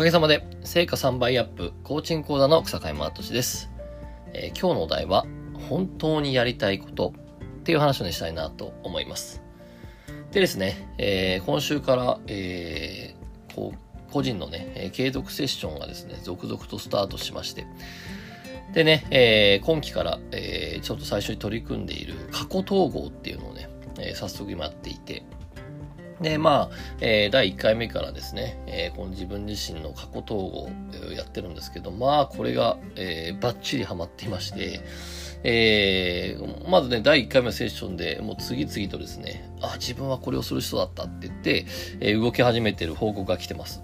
かげさまで成果3倍アップコーチング講座の草海真俊です、えー、今日のお題は本当にやりたいことっていう話をねしたいなと思います。でですね、えー、今週から、えー、こう個人のね、え継続セッションがですね、続々とスタートしまして、でね、えー、今期から、えー、ちょっと最初に取り組んでいる過去統合っていうのをね、えー、早速今やっていて、で、まあ、えー、第1回目からですね、えー、この自分自身の過去統合をやってるんですけど、まあ、これが、えー、バッチリハマっていまして、えー、まずね、第1回目のセッションでもう次々とですね、あ、自分はこれをする人だったって言って、えー、動き始めてる報告が来てます。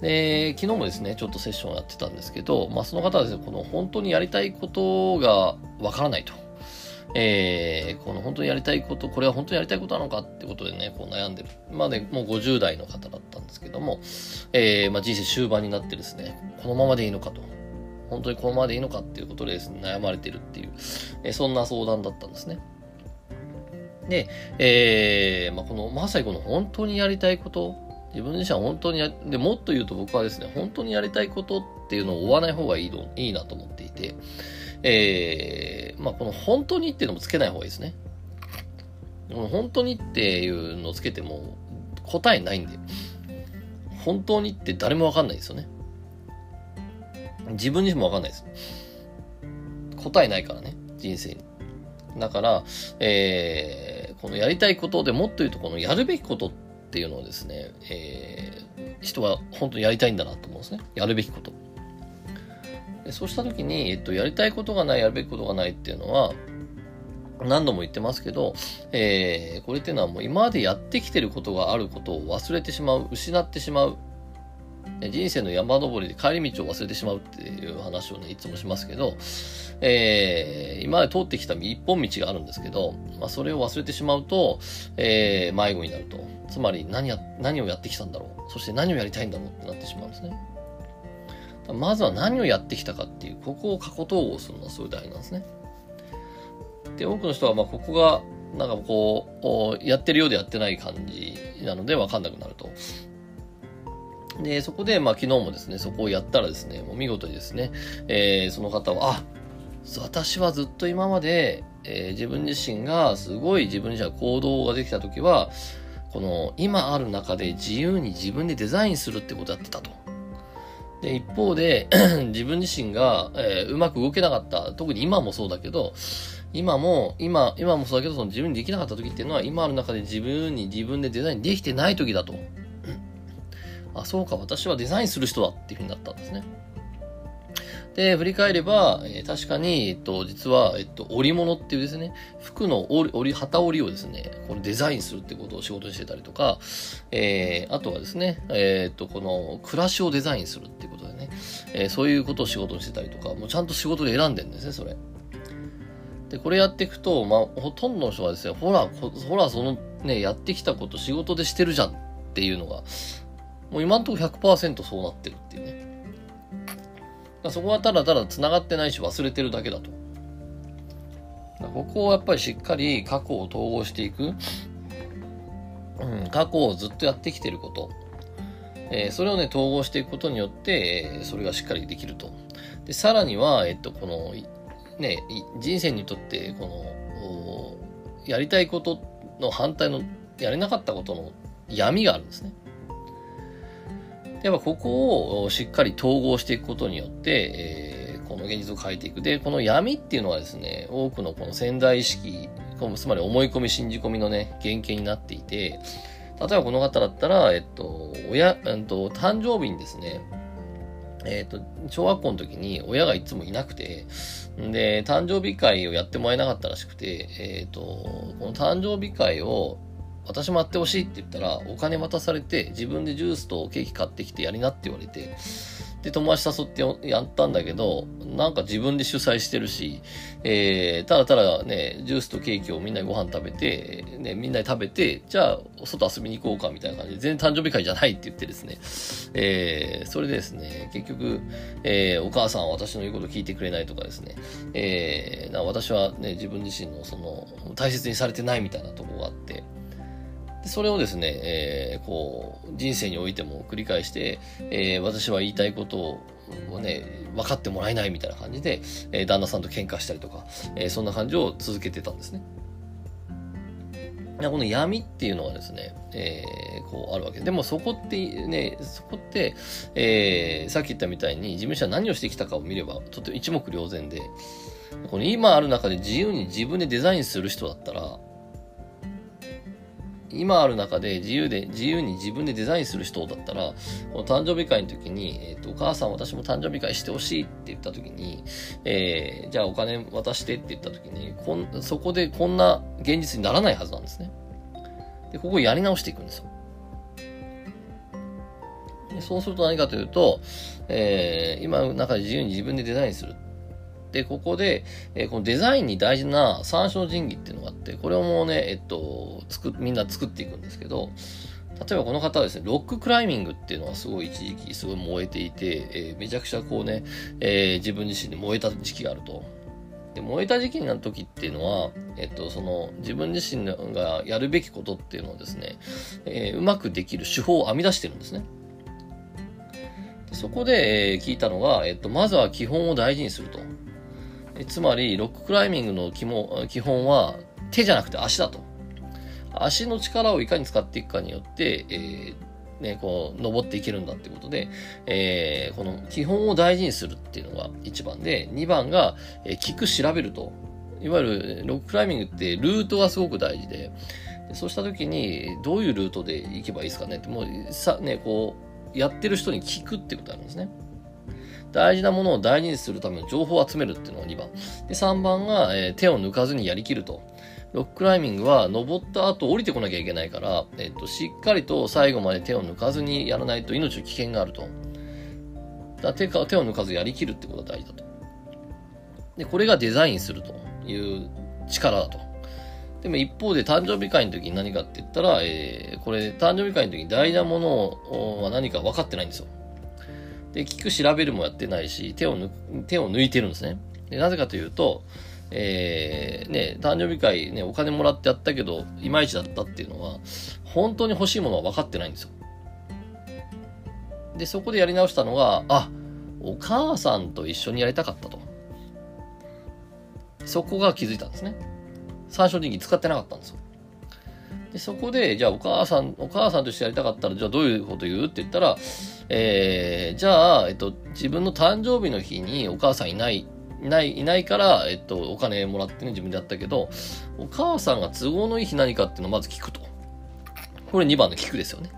で、昨日もですね、ちょっとセッションをやってたんですけど、まあ、その方はですね、この本当にやりたいことがわからないと。えー、この本当にやりたいこと、これは本当にやりたいことなのかってことでね、こう悩んでる。まあね、もう50代の方だったんですけども、えー、まあ、人生終盤になってですね、このままでいいのかと。本当にこのままでいいのかっていうことでですね、悩まれてるっていう、えー、そんな相談だったんですね。で、え、まあ、この、まさにこの本当にやりたいこと、自分自身は本当にや、で、もっと言うと僕はですね、本当にやりたいことっていうのを追わない方がいいの、いいなと思っていて、えー、まあ、この本当にっていうのもつけない方がいいですね。本当にっていうのをつけても答えないんで、本当にって誰もわかんないですよね。自分自身もわかんないです。答えないからね、人生に。だから、えー、このやりたいことでもっと言うと、このやるべきことっていうのをですね、えー、人は本当にやりたいんだなと思うんですね。やるべきこと。でそうした時に、えっと、やりたいことがない、やるべきことがないっていうのは、何度も言ってますけど、えー、これっていうのはもう今までやってきてることがあることを忘れてしまう、失ってしまう。人生の山登りで帰り道を忘れてしまうっていう話をね、いつもしますけど、えー、今まで通ってきた一本道があるんですけど、まあ、それを忘れてしまうと、えー、迷子になると。つまり何や、何をやってきたんだろう。そして何をやりたいんだろうってなってしまうんですね。まずは何をやってきたかっていう、ここを過去統合するのはすごい大事なんですね。で、多くの人は、まあ、ここが、なんかこう、やってるようでやってない感じなので分かんなくなると。で、そこで、まあ、昨日もですね、そこをやったらですね、もう見事にですね、えー、その方は、あ、私はずっと今まで、えー、自分自身がすごい自分自身が行動ができた時は、この今ある中で自由に自分でデザインするってことやってたと。で、一方で、自分自身が、えー、うまく動けなかった。特に今もそうだけど、今も、今、今もそうだけど、その自分にできなかった時っていうのは、今ある中で自分に自分でデザインできてない時だと。あ、そうか、私はデザインする人だっていうふうになったんですね。で、振り返れば、えー、確かに、えっと、実は、えっと、織物っていうですね、服の織り、旗織りをですね、このデザインするってことを仕事にしてたりとか、えー、あとはですね、えー、っと、この暮らしをデザインするってことでね、えー、そういうことを仕事にしてたりとか、もうちゃんと仕事で選んでるんですね、それ。で、これやっていくと、まあ、ほとんどの人はですね、ほら、ほら、そのね、やってきたこと仕事でしてるじゃんっていうのが、もう今んところ100%そうなってるっていうね。そこはただただ繋がってないし忘れてるだけだと。ここをやっぱりしっかり過去を統合していく。うん、過去をずっとやってきてること。えー、それをね、統合していくことによって、えー、それがしっかりできると。で、さらには、えっと、この、ね、人生にとって、この、やりたいことの反対の、やれなかったことの闇があるんですね。やっぱここをしっかり統合していくことによって、えー、この現実を変えていく。で、この闇っていうのはですね、多くのこの潜在意識、つまり思い込み、信じ込みのね、原型になっていて、例えばこの方だったら、えっと、親、えっと、誕生日にですね、えっと、小学校の時に親がいつもいなくて、で、誕生日会をやってもらえなかったらしくて、えっと、この誕生日会を私もやってほしいって言ったら、お金渡されて、自分でジュースとケーキ買ってきてやりなって言われて、で、友達誘ってやったんだけど、なんか自分で主催してるし、えー、ただただね、ジュースとケーキをみんなでご飯食べて、ね、みんなで食べて、じゃあ、外遊びに行こうかみたいな感じで、全然誕生日会じゃないって言ってですね、えー、それでですね、結局、えー、お母さんは私の言うこと聞いてくれないとかですね、えー、私はね、自分自身のその、大切にされてないみたいなとこがあって、それをですね、えー、こう、人生においても繰り返して、えー、私は言いたいことをね、分かってもらえないみたいな感じで、えー、旦那さんと喧嘩したりとか、えー、そんな感じを続けてたんですね。この闇っていうのはですね、えー、こうあるわけで。もそこってね、そこって、えー、さっき言ったみたいに事務所は何をしてきたかを見れば、とても一目瞭然で、この今ある中で自由に自分でデザインする人だったら、今ある中で自由で、自由に自分でデザインする人だったら、この誕生日会の時に、えっ、ー、と、お母さん私も誕生日会してほしいって言った時に、えー、じゃあお金渡してって言った時に、こん、そこでこんな現実にならないはずなんですね。で、ここをやり直していくんですよ。そうすると何かというと、えー、今の中で自由に自分でデザインする。で、ここで、えー、このデザインに大事な参照人技っていうのがあって、これをもうね、えっと、作、みんな作っていくんですけど、例えばこの方はですね、ロッククライミングっていうのはすごい一時期すごい燃えていて、えー、めちゃくちゃこうね、えー、自分自身で燃えた時期があると。で、燃えた時期になる時っていうのは、えっと、その自分自身がやるべきことっていうのをですね、えー、うまくできる手法を編み出してるんですね。そこで、え、聞いたのが、えっと、まずは基本を大事にすると。つまり、ロッククライミングの基本は手じゃなくて足だと。足の力をいかに使っていくかによって、えー、ね、こう、登っていけるんだってことで、えー、この基本を大事にするっていうのが1番で、2番が、えー、聞く、調べると。いわゆる、ロッククライミングってルートがすごく大事で、そうした時に、どういうルートで行けばいいですかねって、もう、さ、ね、こう、やってる人に聞くってことあるんですね。大事なものを大事にするための情報を集めるっていうのが2番。で、3番が、えー、手を抜かずにやりきると。ロッククライミングは登った後降りてこなきゃいけないから、えっ、と、しっかりと最後まで手を抜かずにやらないと命の危険があると。だ手か手を抜かずやりきるってことが大事だと。で、これがデザインするという力だと。でも一方で誕生日会の時に何かって言ったら、えー、これ誕生日会の時に大事なものは何か分かってないんですよ。で、聞く調べるもやってないし、手を抜手を抜いてるんですね。でなぜかというと、えー、ね、誕生日会ね、お金もらってやったけど、いまいちだったっていうのは、本当に欲しいものは分かってないんですよ。で、そこでやり直したのが、あ、お母さんと一緒にやりたかったと。そこが気づいたんですね。参照人気使ってなかったんですよ。で、そこで、じゃあお母さん、お母さんとしてやりたかったら、じゃあどういうこと言うって言ったら、えー、じゃあ、えっと、自分の誕生日の日にお母さんいない、いない、いないから、えっと、お金もらってね、自分でやったけど、お母さんが都合のいい日何かっていうのをまず聞くと。これ2番の聞くですよね。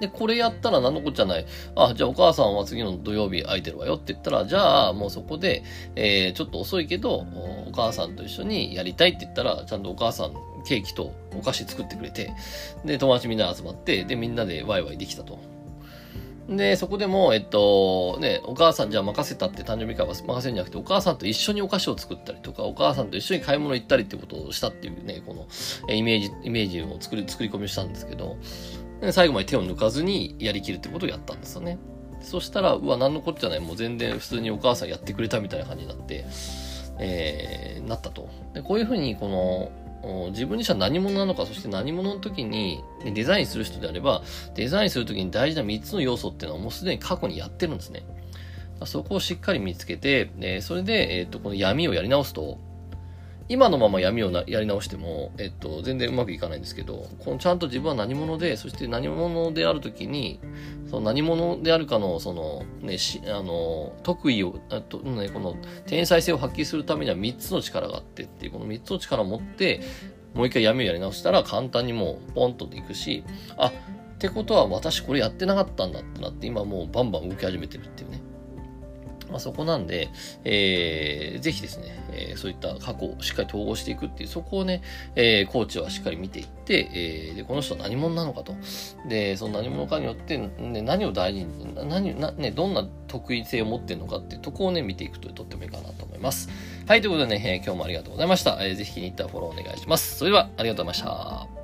で、これやったら何のこっちゃない。あ、じゃあお母さんは次の土曜日空いてるわよって言ったら、じゃあもうそこで、えー、ちょっと遅いけど、お母さんと一緒にやりたいって言ったら、ちゃんとお母さんケーキとお菓子作ってくれて、で、友達みんな集まって、で、みんなでワイワイできたと。で、そこでも、えっと、ね、お母さんじゃあ任せたって誕生日会は任せるんじゃなくて、お母さんと一緒にお菓子を作ったりとか、お母さんと一緒に買い物行ったりってことをしたっていうね、このえイメージ、イメージを作り、作り込みしたんですけど、最後まで手を抜かずにやりきるってことをやったんですよね。そしたら、うわ、なんのこっちゃない、もう全然普通にお母さんやってくれたみたいな感じになって、えー、なったと。で、こういうふうに、この、自分自身は何者なのか、そして何者の時にデザインする人であれば、デザインする時に大事な3つの要素っていうのはもうすでに過去にやってるんですね。そこをしっかり見つけて、それで、えっ、と、この闇をやり直すと、今のまま闇をやり直しても、えっと、全然うまくいかないんですけど、このちゃんと自分は何者で、そして何者であるときに、その何者であるかの、その、ね、し、あの、特異を、あと、ね、この天才性を発揮するためには3つの力があってっていう、この3つの力を持って、もう一回闇をやり直したら簡単にもうポンといくし、あ、ってことは私これやってなかったんだってなって、今もうバンバン動き始めてるっていうね。まあ、そこなんで、えー、ぜひですね、えー、そういった過去をしっかり統合していくっていう、そこをね、えー、コーチはしっかり見ていって、えー、で、この人何者なのかと。で、その何者かによって、ね、何を大事に、何、な、ね、どんな得意性を持ってるのかっていうとこをね、見ていくととってもいいかなと思います。はい、ということでね、えー、今日もありがとうございました。えー、ぜひ気に入ったらフォローお願いします。それでは、ありがとうございました。